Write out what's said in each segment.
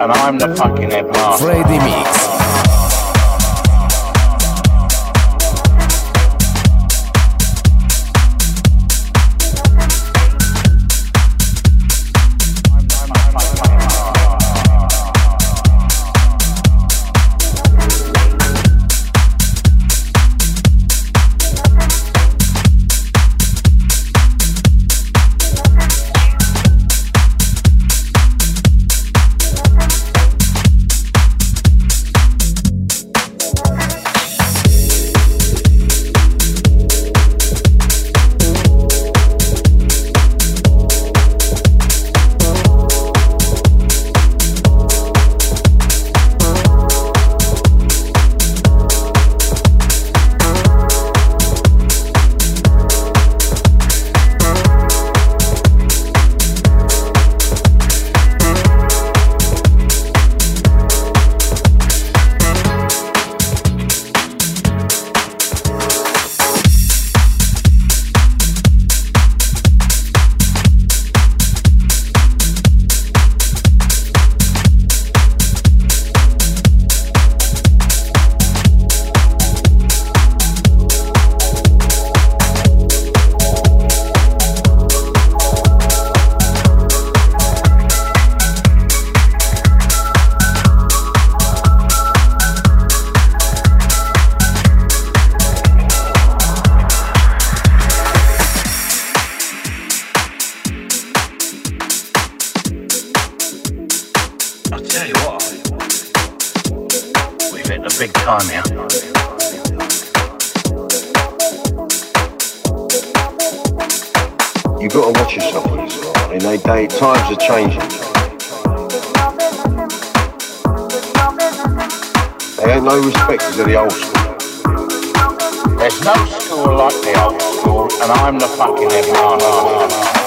and I'm the fucking headmaster. Friday Mix. You gotta watch yourself with this lot. In they day, times are changing. They ain't no respecters of the old school. There's no school like the old school, and I'm the fucking headmaster.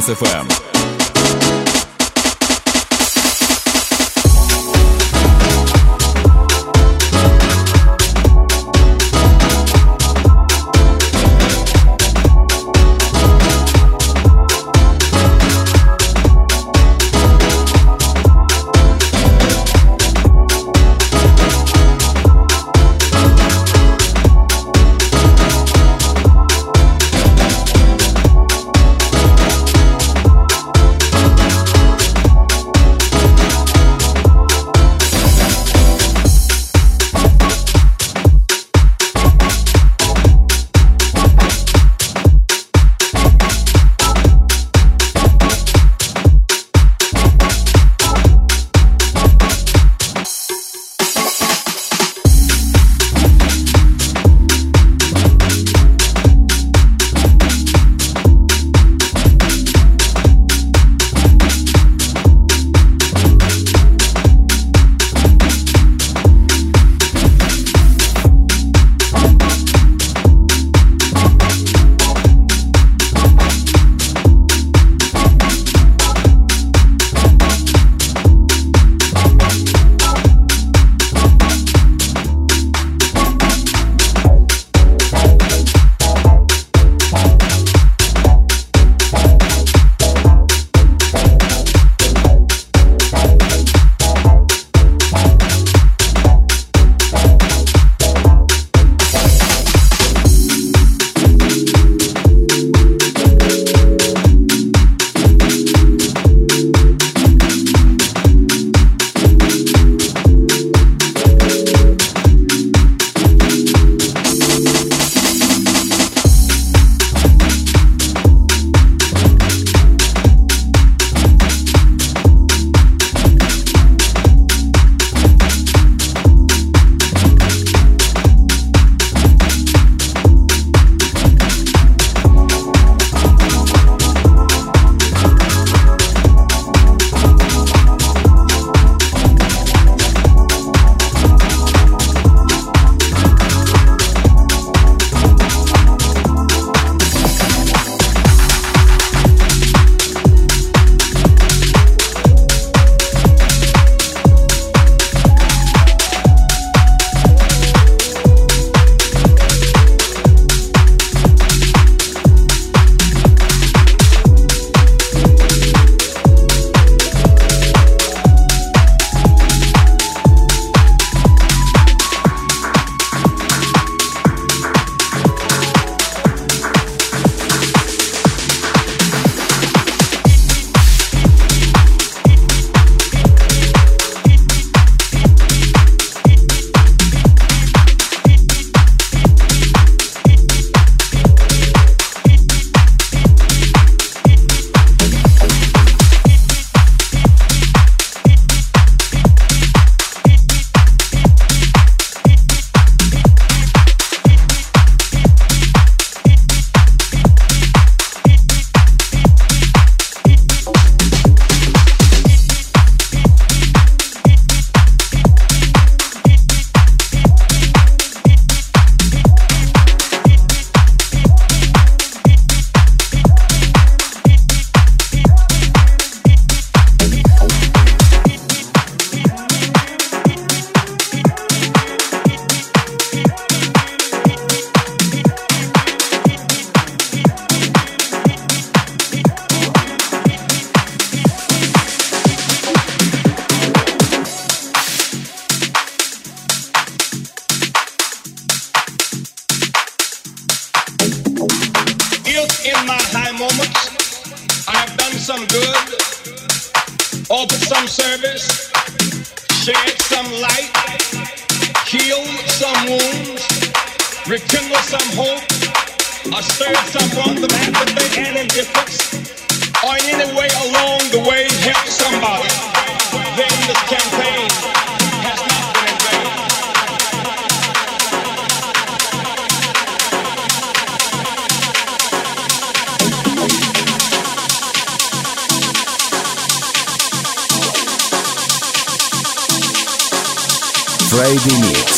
Express FM. hope or someone to make or in any way along the way help somebody, then this campaign. Has not been in vain. Friday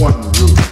one root.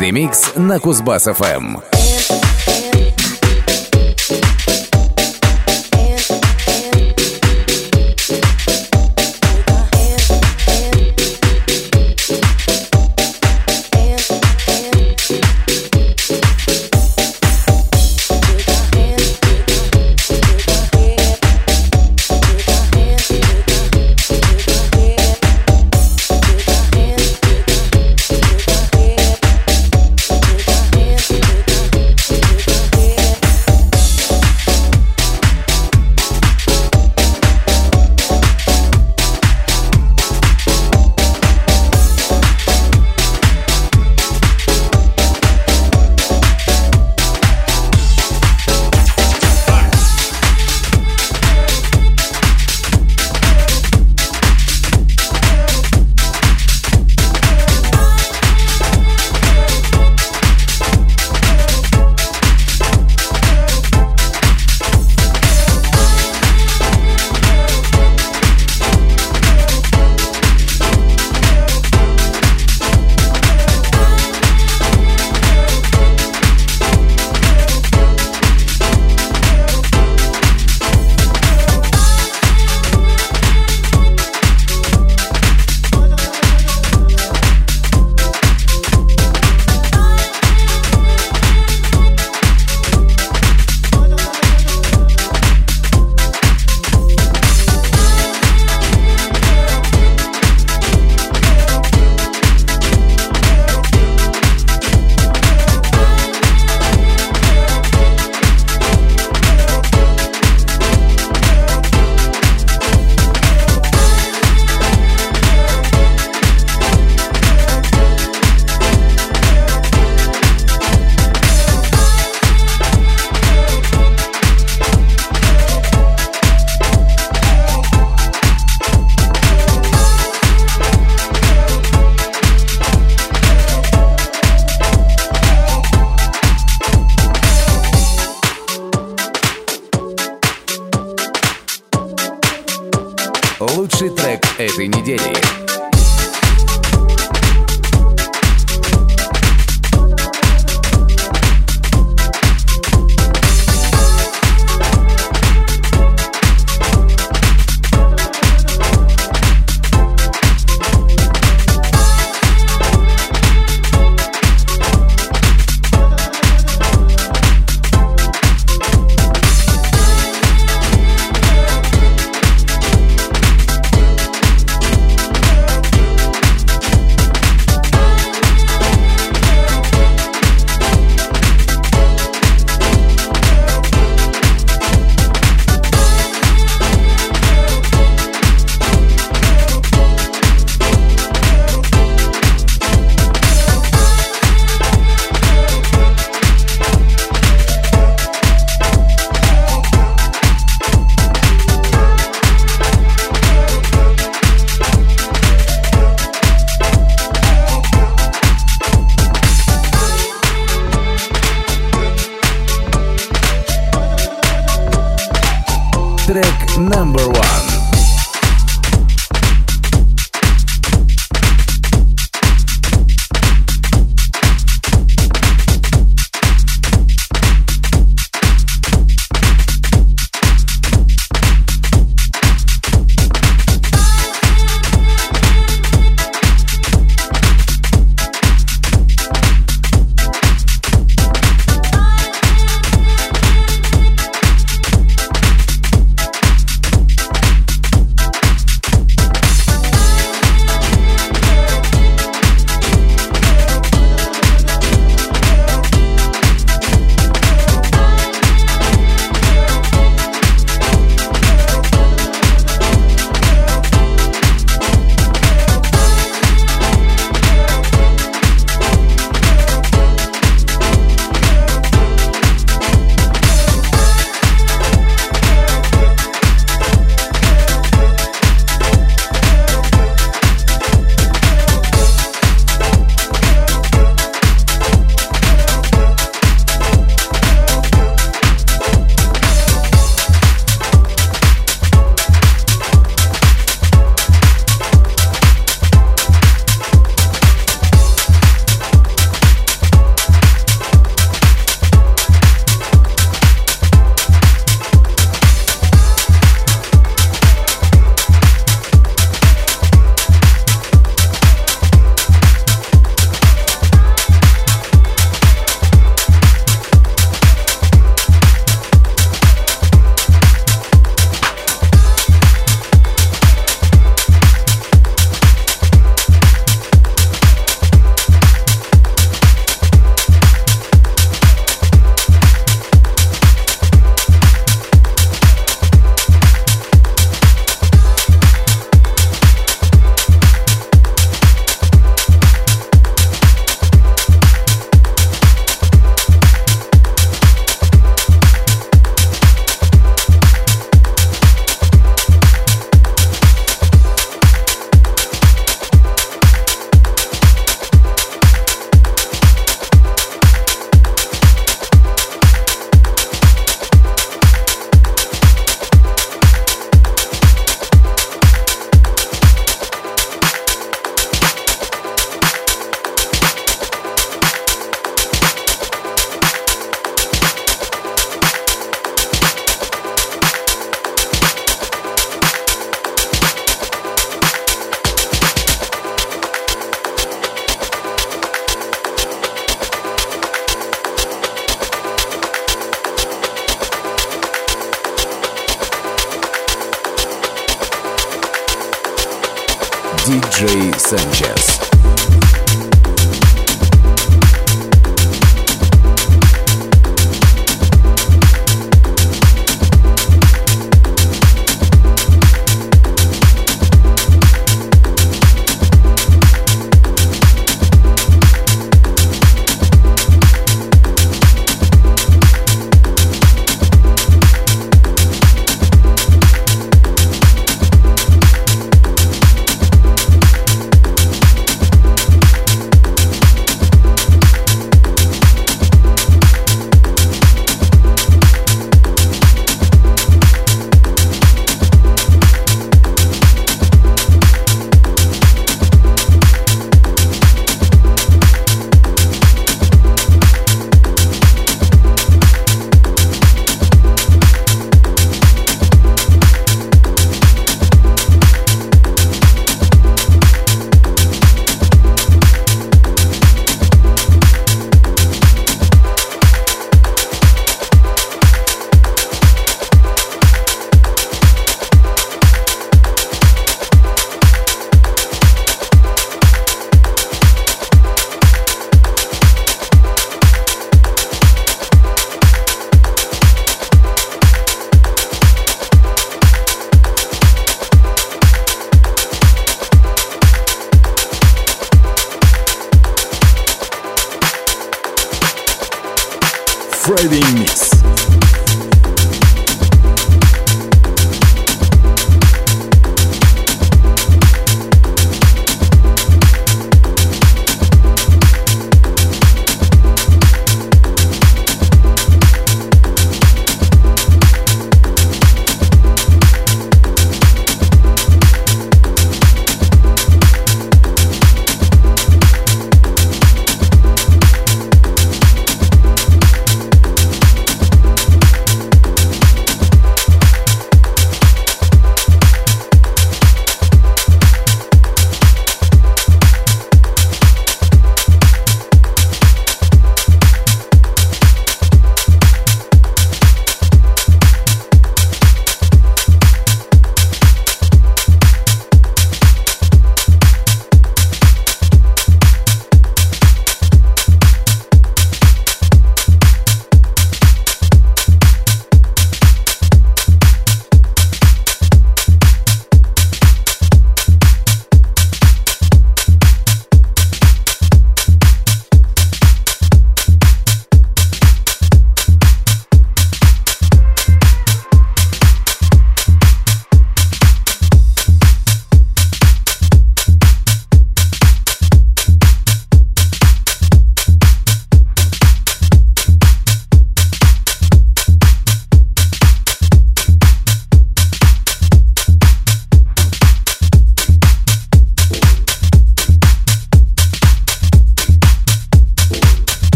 Демикс на Кузбасс-ФМ.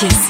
Sánchez.